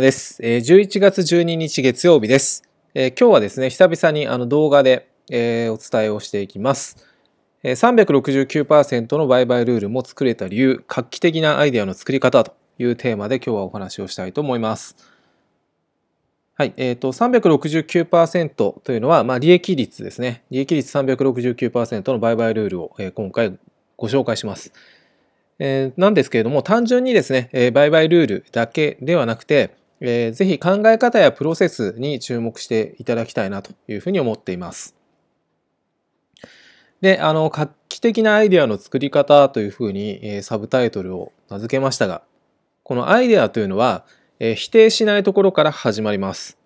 です。11月12日月曜日です。今日はですね、久々にあの動画でお伝えをしていきます。369%の売買ルールも作れた理由、画期的なアイデアの作り方というテーマで今日はお話をしたいと思います。はい、えっ、ー、と、369%というのは、まあ、利益率ですね。利益率369%の売買ルールを、え、今回ご紹介します。えー、なんですけれども、単純にですね、え、売買ルールだけではなくて、えー、ぜひ考え方やプロセスに注目していただきたいなというふうに思っています。で、あの、画期的なアイデアの作り方というふうに、えー、サブタイトルを名付けましたが、このアイデアというのは、えー、否定しないところから始まります。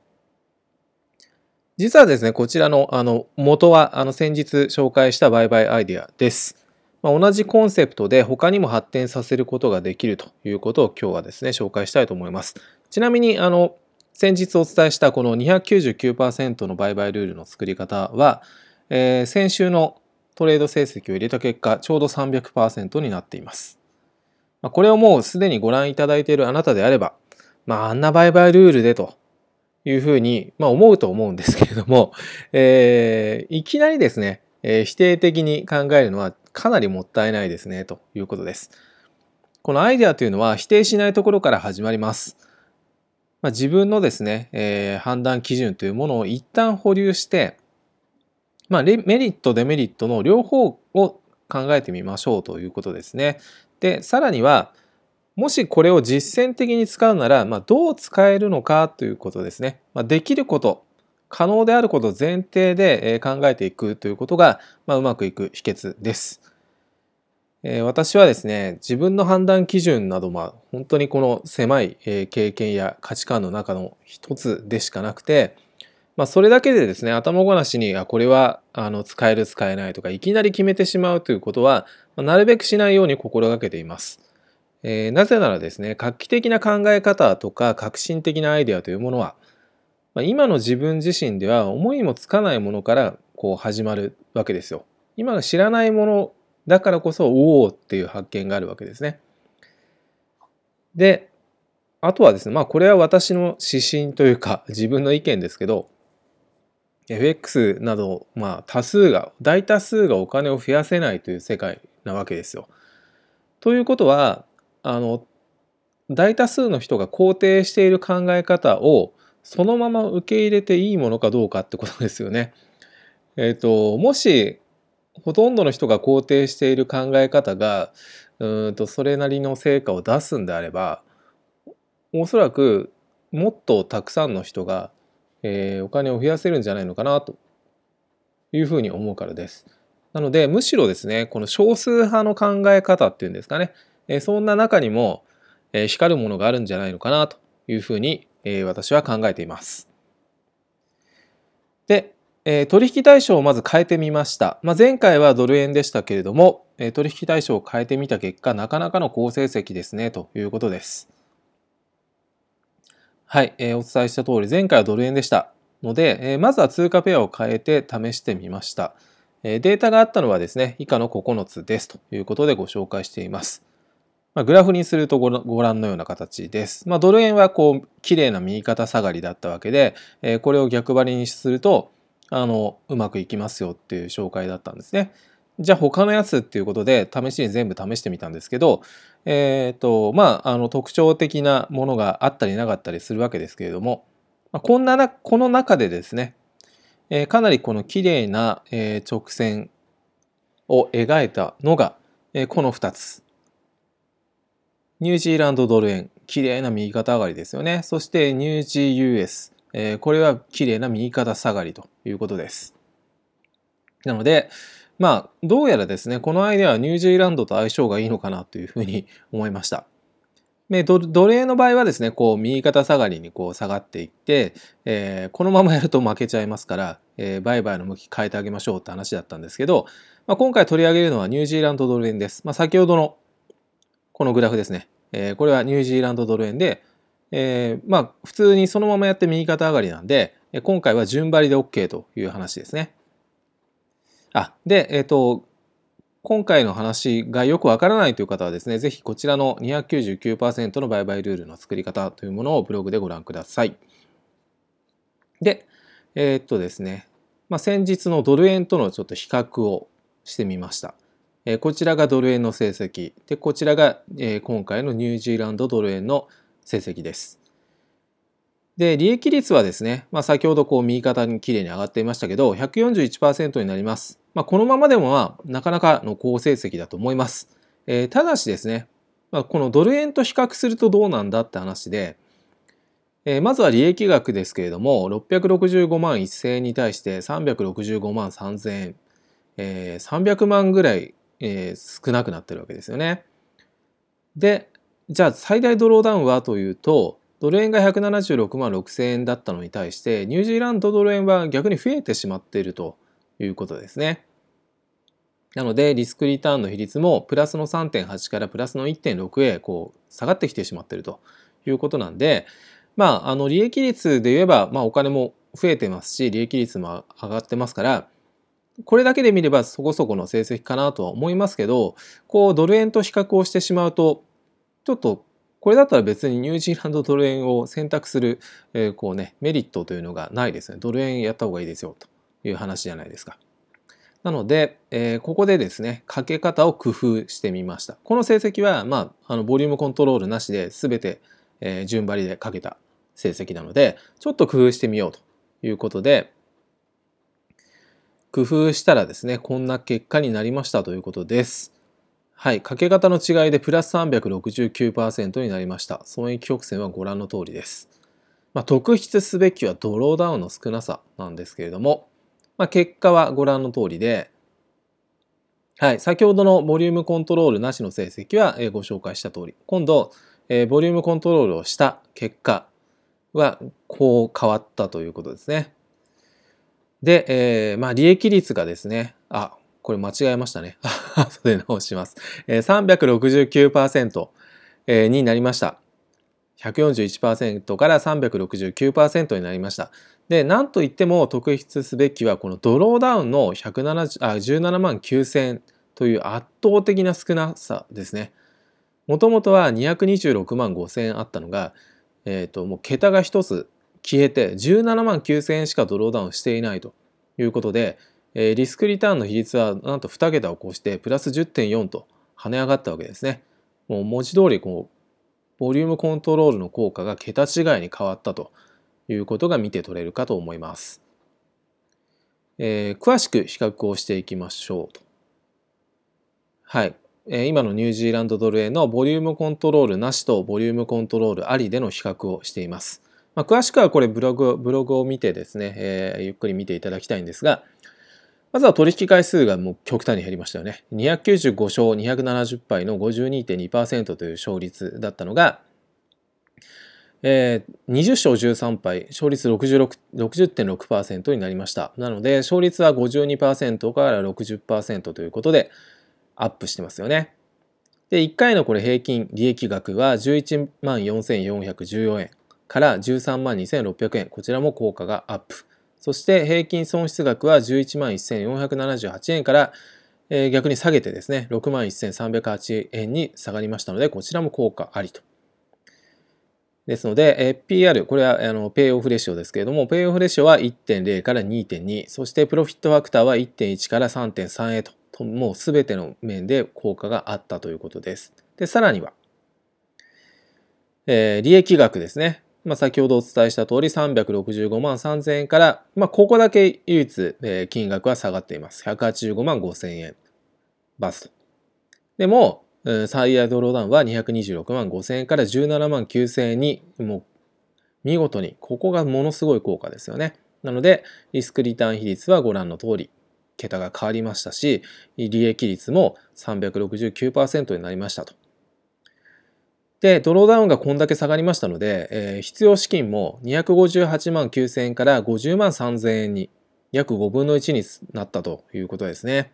実はですね、こちらのあの元はあの先日紹介した売買アイデアです。まあ、同じコンセプトで他にも発展させることができるということを今日はですね、紹介したいと思います。ちなみに、あの、先日お伝えしたこの299%の売買ルールの作り方は、えー、先週のトレード成績を入れた結果、ちょうど300%になっています。まあ、これをもうすでにご覧いただいているあなたであれば、まあ、あんな売買ルールでというふうに、まあ、思うと思うんですけれども、えー、いきなりですね、えー、否定的に考えるのはかなりもったいないですね、ということです。このアイデアというのは否定しないところから始まります。まあ、自分のですね、えー、判断基準というものを一旦保留して、まあ、メリット、デメリットの両方を考えてみましょうということですね。で、さらには、もしこれを実践的に使うなら、まあ、どう使えるのかということですね。まあ、できること、可能であることを前提で考えていくということが、まあ、うまくいく秘訣です。えー、私はですね、自分の判断基準など、まあ、本当にこの狭い、え経験や価値観の中の一つでしかなくて、まあ、それだけでですね、頭ごなしに、あ、これはあの使える使えないとか、いきなり決めてしまうということは、まあ、なるべくしないように心がけています。えー、なぜならですね、画期的な考え方とか革新的なアイデアというものは、まあ、今の自分自身では思いもつかないものからこう始まるわけですよ。今が知らないものだからこそおおっていう発見があるわけですね。であとはですねまあこれは私の指針というか 自分の意見ですけど FX など、まあ、多数が大多数がお金を増やせないという世界なわけですよ。ということはあの大多数の人が肯定している考え方をそのまま受け入れていいものかどうかってことですよね。えっ、ー、ともしほとんどの人が肯定している考え方がうんとそれなりの成果を出すんであればおそらくもっとたくさんの人が、えー、お金を増やせるんじゃないのかなというふうに思うからです。なのでむしろですねこの少数派の考え方っていうんですかね、えー、そんな中にも、えー、光るものがあるんじゃないのかなというふうに、えー、私は考えています。えー、取引対象をまず変えてみました。まあ、前回はドル円でしたけれども、えー、取引対象を変えてみた結果、なかなかの好成績ですね、ということです。はい、えー、お伝えした通り、前回はドル円でしたので、えー、まずは通貨ペアを変えて試してみました。えー、データがあったのはですね、以下の9つですということでご紹介しています。まあ、グラフにするとご覧のような形です。まあ、ドル円はこう、綺麗な右肩下がりだったわけで、えー、これを逆張りにすると、あのうまくいきますよっていう紹介だったんですね。じゃあ他のやつっていうことで試しに全部試してみたんですけど、えっ、ー、とまああの特徴的なものがあったりなかったりするわけですけれども、ま、こんななこの中でですね、えー、かなりこの綺麗な、えー、直線を描いたのが、え、この2つ。ニュージーランドドル円、綺麗な右肩上がりですよね。そしてニュージー US、えー、これは綺麗な右肩下がりということです。なので、まあ、どうやらですね、このアイデアはニュージーランドと相性がいいのかなというふうに思いました。で奴隷の場合はですね、こう右肩下がりにこう下がっていって、えー、このままやると負けちゃいますから、えー、売買の向き変えてあげましょうって話だったんですけど、まあ、今回取り上げるのはニュージーランドドル円です。まあ、先ほどのこのグラフですね、えー、これはニュージーランドドル円で、えー、まあ普通にそのままやって右肩上がりなんで、今回は順張りで OK という話ですね。あ、で、えっ、ー、と、今回の話がよくわからないという方はですね、ぜひこちらの299%の売買ルールの作り方というものをブログでご覧ください。で、えー、っとですね、まあ、先日のドル円とのちょっと比較をしてみました。え、こちらがドル円の成績。で、こちらが、え、今回のニュージーランドドル円の成績です。で、利益率はですね、まあ、先ほどこう右肩に綺麗に上がっていましたけど、141%になります。まあ、このままでもまあ、なかなかの好成績だと思います。えー、ただしですね、まあ、このドル円と比較するとどうなんだって話で、えー、まずは利益額ですけれども、665万1000円に対して365万3000円、えー、300万ぐらい、えー、少なくなってるわけですよね。で、じゃあ最大ドローダウンはというと、ドル円が176万6000円だったのに対して、ニュージーランドドル円は逆に増えてしまっているということですね。なので、リスクリターンの比率もプラスの3.8からプラスの1.6へこう下がってきてしまっているということなんで、まあ、あの利益率で言えば、まあ、お金も増えてますし、利益率も上がってますから、これだけで見ればそこそこの成績かなとは思いますけど、こうドル円と比較をしてしまうと、ちょっとこれだったら別にニュージーランドドル円を選択する、えー、こうね、メリットというのがないですね。ドル円やった方がいいですよという話じゃないですか。なので、えー、ここでですね、かけ方を工夫してみました。この成績は、まあ、あのボリュームコントロールなしで全て、えー、順張りでかけた成績なので、ちょっと工夫してみようということで、工夫したらですね、こんな結果になりましたということです。はい、かけ方の違いでプラス369%になりました。損益曲線はご覧の通りです。まあ、特筆すべきはドローダウンの少なさなんですけれども、まあ、結果はご覧の通りで、はい、先ほどのボリュームコントロールなしの成績はご紹介した通り、今度、えー、ボリュームコントロールをした結果はこう変わったということですね。で、えー、まあ利益率がですね、あ、これ間違えましたね。後で直します。369%になりました。141%から369%になりました。で、なんといっても特筆すべきは、このドローダウンの170あ17万9000という圧倒的な少なさですね。もともとは226万5000あったのが、えっ、ー、と、もう桁が一つ消えて17万9000円しかドローダウンしていないということで、えリスクリターンの比率はなんと2桁を越してプラス10.4と跳ね上がったわけですね。もう文字通りこうボリュームコントロールの効果が桁違いに変わったということが見て取れるかと思います。えー、詳しく比較をしていきましょうと。はい。え、今のニュージーランドドル円のボリュームコントロールなしとボリュームコントロールありでの比較をしています。まあ、詳しくはこれブログブログを見てですね、えー、ゆっくり見ていただきたいんですが、まずは取引回数がもう極端に減りましたよね。295勝270敗の52.2%という勝率だったのが、えー、20勝13敗、勝率60.6%になりました。なので、勝率は52%から60%ということでアップしてますよね。で、1回のこれ平均利益額は11万4414円から13万2600円。こちらも効果がアップ。そして平均損失額は11万1478円から、えー、逆に下げてですね、6万1308円に下がりましたので、こちらも効果ありと。ですので、えー PR、これはあのペイオフレシオですけれども、ペイオフレシオは1.0から2.2、そしてプロフィットファクターは1.1から3.3へと、ともうすべての面で効果があったということです。で、さらには、えー、利益額ですね。まあ、先ほどお伝えした通り365万3000円から、まあ、ここだけ唯一、金額は下がっています。185万5000円バスト。でも、最大ドローダウンは226万5000円から17万9000円に、もう見事に、ここがものすごい効果ですよね。なので、リスクリターン比率はご覧の通り、桁が変わりましたし、利益率も369%になりましたと。で、ドローダウンがこんだけ下がりましたので、えー、必要資金も258万9000円から50万3000円に約5分の1になったということですね。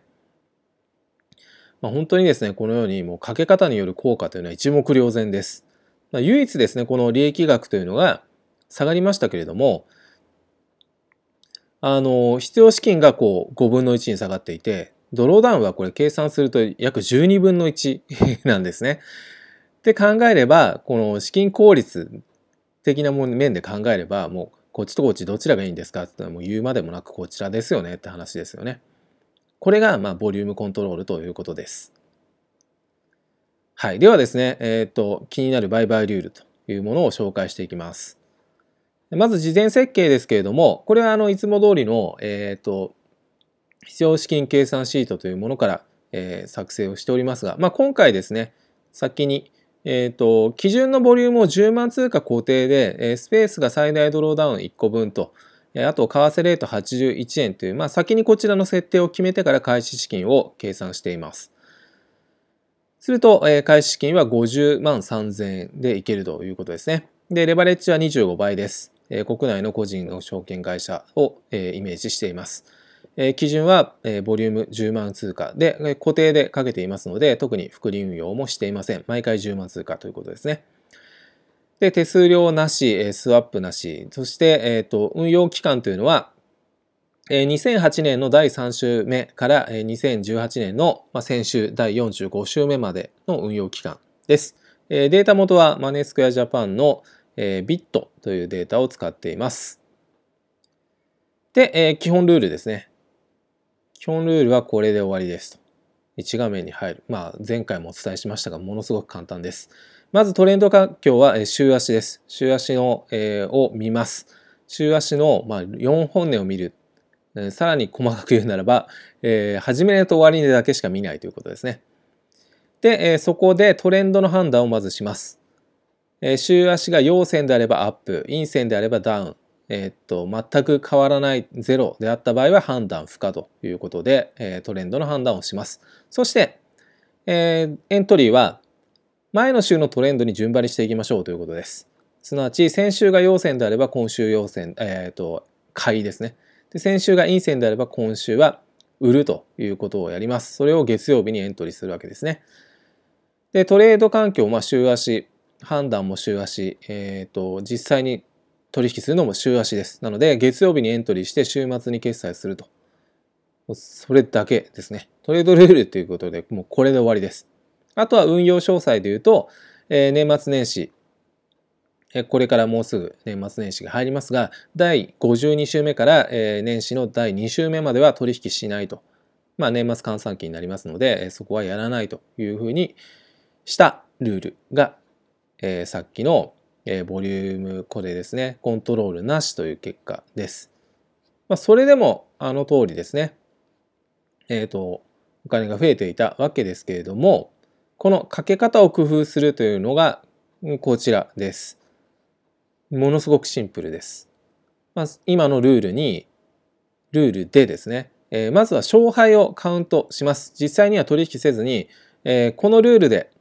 まあ、本当にですね、このようにもうかけ方による効果というのは一目瞭然です。まあ、唯一ですね、この利益額というのが下がりましたけれども、あの、必要資金がこう5分の1に下がっていて、ドローダウンはこれ計算すると約12分の1なんですね。って考えれば、この資金効率的な面で考えれば、もうこっちとこっちどちらがいいんですかってのはもう言うまでもなくこちらですよねって話ですよね。これがまあボリュームコントロールということです。はい。ではですね、えっ、ー、と、気になる売買ルールというものを紹介していきます。まず事前設計ですけれども、これはあのいつも通りの、えっ、ー、と、必要資金計算シートというものから、えー、作成をしておりますが、まあ、今回ですね、先に、えっ、ー、と、基準のボリュームを10万通貨固定で、えー、スペースが最大ドローダウン1個分と、えあと、為替レート81円という、まあ、先にこちらの設定を決めてから開始資金を計算しています。すると、えー、開始資金は50万3000円でいけるということですね。で、レバレッジは25倍です。えー、国内の個人の証券会社を、えー、イメージしています。え基準は、えボリューム10万通貨で固定でかけていますので、特に複利運用もしていません。毎回10万通貨ということですね。で、手数料なし、スワップなし、そして、えっ、と、運用期間というのは、2008年の第3週目から2018年の先週第45週目までの運用期間です。データ元はマネースクエアジャパンのビットというデータを使っています。で、え基本ルールですね。本ルールはこれで終わりですと。1画面に入る。まあ、前回もお伝えしましたが、ものすごく簡単です。まずトレンド環境は週足です。週足の、えー、を見ます。週足の、まあ、4本値を見る。さらに細かく言うならば、えー、始め値と終わり値だけしか見ないということですね。で、えー、そこでトレンドの判断をまずします。えー、週足が陽線であればアップ、陰線であればダウン、え、っと、全く変わらないゼロであった場合は判断不可ということで、え、トレンドの判断をします。そして、え、エントリーは前の週のトレンドに順張りしていきましょうということです。すなわち、先週が陽線であれば今週陽線、えっ、と、買いですね。で、先週が陰線であれば今週は売るということをやります。それを月曜日にエントリーするわけですね。で、トレード環境、まあ、週足、判断も週足、えっ、と、実際に取引するのも週足です。なので、月曜日にエントリーして週末に決済すると。それだけですね。トレードルールということで、もうこれで終わりです。あとは運用詳細で言うと、えー、年末年始、えこれからもうすぐ年末年始が入りますが、第52週目から、えー、年始の第2週目までは取引しないと。まあ、年末換算期になりますので、えそこはやらないというふうにしたルールが、え、さっきのえー、ボリュームこれですね、コントロールなしという結果です。まあ、それでもあの通りですね、えっ、ー、と、お金が増えていたわけですけれども、このかけ方を工夫するというのがこちらです。ものすごくシンプルです。まず今のルールに、ルールでですね、えー、まずは勝敗をカウントします。実際には取引せずに、えー、このルールで、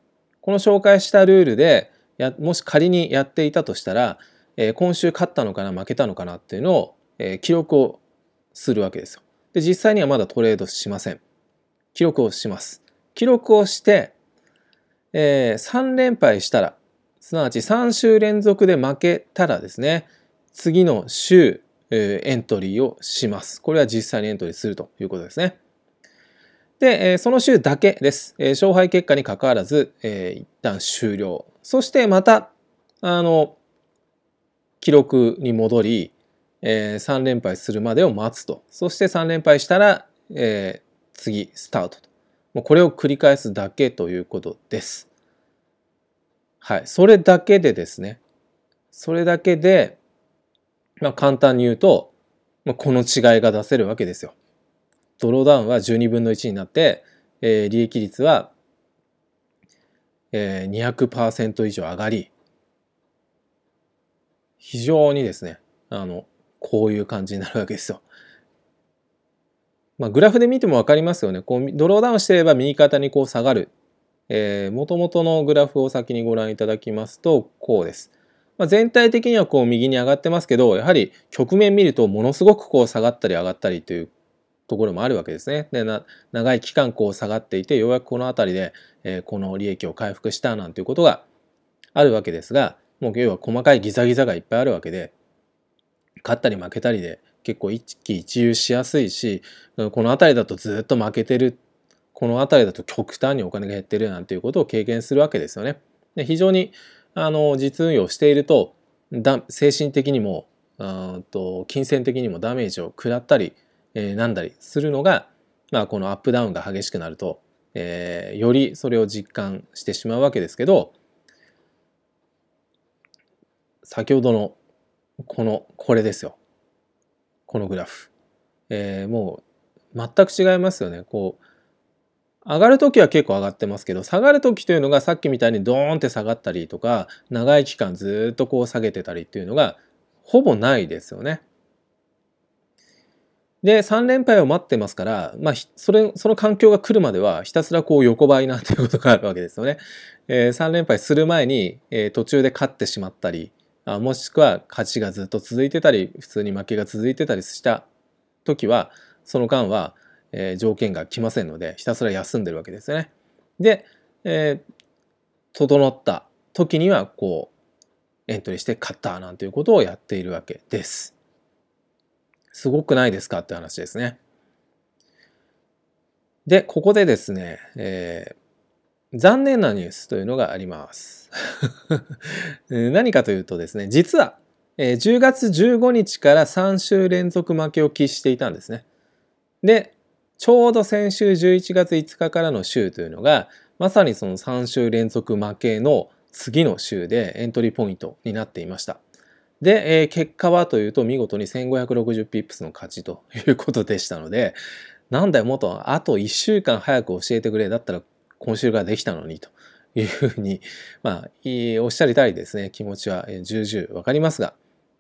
この紹介したルールで、やもし仮にやっていたとしたら、えー、今週勝ったのかな負けたのかなっていうのを、えー、記録をするわけですよ。で実際にはまだトレードしません。記録をします。記録をして、えー、3連敗したらすなわち3週連続で負けたらですね次の週、えー、エントリーをします。これは実際にエントリーするということですね。で、え、その週だけです。え、勝敗結果にかかわらず、えー、一旦終了。そしてまた、あの、記録に戻り、えー、3連敗するまでを待つと。そして3連敗したら、えー、次、スタートと。もうこれを繰り返すだけということです。はい。それだけでですね。それだけで、まあ簡単に言うと、まあ、この違いが出せるわけですよ。ドローダウンは12分の1になって、えー、利益率は、えー、200%以上上がり、非常にですね、あの、こういう感じになるわけですよ。まあ、グラフで見てもわかりますよね。こう、ドローダウンしてれば右肩にこう下がる。えー、元々のグラフを先にご覧いただきますと、こうです。まあ、全体的にはこう右に上がってますけど、やはり局面見るとものすごくこう下がったり上がったりというところもあるわけですね。で長い期間こう下がっていてようやくこの辺りで、えー、この利益を回復したなんていうことがあるわけですがもう要は細かいギザギザがいっぱいあるわけで勝ったり負けたりで、結構一喜一憂しやすいしこの辺りだとずっと負けてるこの辺りだと極端にお金が減ってるなんていうことを経験するわけですよね。で非常にあの実運用しているとだ精神的にもと金銭的にもダメージを食らったり、えー、なんだりするのが、まあ、このアップダウンが激しくなると、えー、よりそれを実感してしまうわけですけど先ほどのこのこれですよ。このグラフ、えー、もう全く違いますよね。こう上がるときは結構上がってますけど、下がるときというのがさっきみたいにドーンって下がったりとか、長い期間ずっとこう下げてたりっていうのがほぼないですよね。で、3連敗を待ってますから、まあ、それ、その環境が来るまではひたすらこう横ばいなんていうことがあるわけですよね。えー、3連敗する前に、えー、途中で勝ってしまったり、あもしくは勝ちがずっと続いてたり、普通に負けが続いてたりした時は、その間は、えー、条件が来ませんのでひたすら休んでるわけですよね。で、えー、整った時にはこうエントリーして買ったなんていうことをやっているわけです。すごくないですかって話ですね。で、ここでですね、えー、残念なニュースというのがあります。何かというとですね、実は、えー、10月15日から3週連続負けを喫していたんですね。で、ちょうど先週11月5日からの週というのが、まさにその3週連続負けの次の週でエントリーポイントになっていました。で、えー、結果はというと見事に1560ピップスの勝ちということでしたので、なんだよ、もっとあと1週間早く教えてくれ。だったら今週ができたのにというふうに、まあ、おっしゃりたいですね、気持ちは重々わかりますが、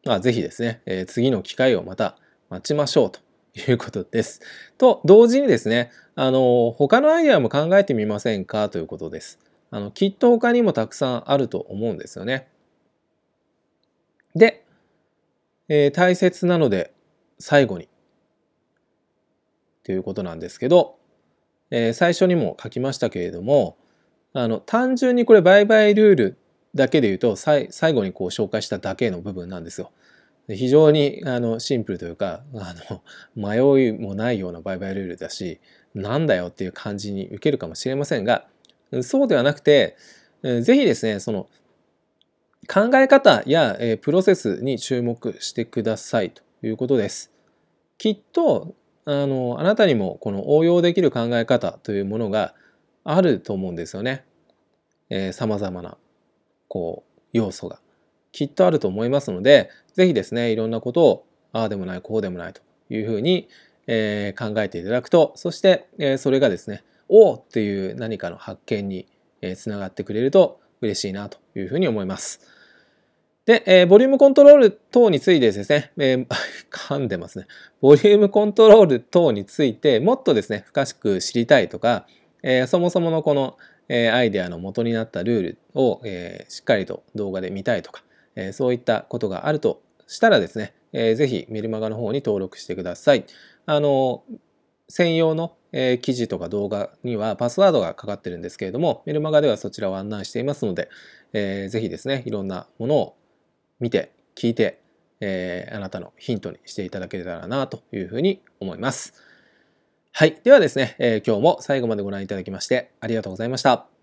まあ、ぜひですね、えー、次の機会をまた待ちましょうということです。と同時にですね、あの他のアイデアも考えてみませんか？ということです。あのきっと他にもたくさんあると思うんですよね。で、えー、大切なので最後にということなんですけど、えー、最初にも書きましたけれどもあの単純にこれ売買ルールだけで言うと最後にこう紹介しただけの部分なんですよ。非常にあのシンプルというかあの迷いもないような売買ルールだしなんだよっていう感じに受けるかもしれませんがそうではなくて是非ですねその考え方や、えプロセスに注目してくださいということです。きっとあのあなたにもこの応用できる考え方というものがあると思うんですよね。さまざまなこう要素が。きっとあると思いますので、ぜひですね、いろんなことを、ああでもない、こうでもないというふうに、えー、考えていただくと、そして、えー、それがですね、おおっていう何かの発見に、えー、つながってくれると嬉しいなというふうに思います。で、えー、ボリュームコントロール等についてですね、えー、噛んでますね。ボリュームコントロール等についてもっとですね、深く知りたいとか、えー、そもそものこの、え、アイデアの元になったルールを、え、しっかりと動画で見たいとか、えそういったことがあるとしたらですね、えー、ぜひメルマガの方に登録してください。あの専用の、えー、記事とか動画にはパスワードがかかってるんですけれども、メルマガではそちらを案内していますので、えー、ぜひですね、いろんなものを見て、聞いて、えー、あなたのヒントにしていただけたらなというふうに思います。はい。ではですね、えー、今日も最後までご覧いただきましてありがとうございました。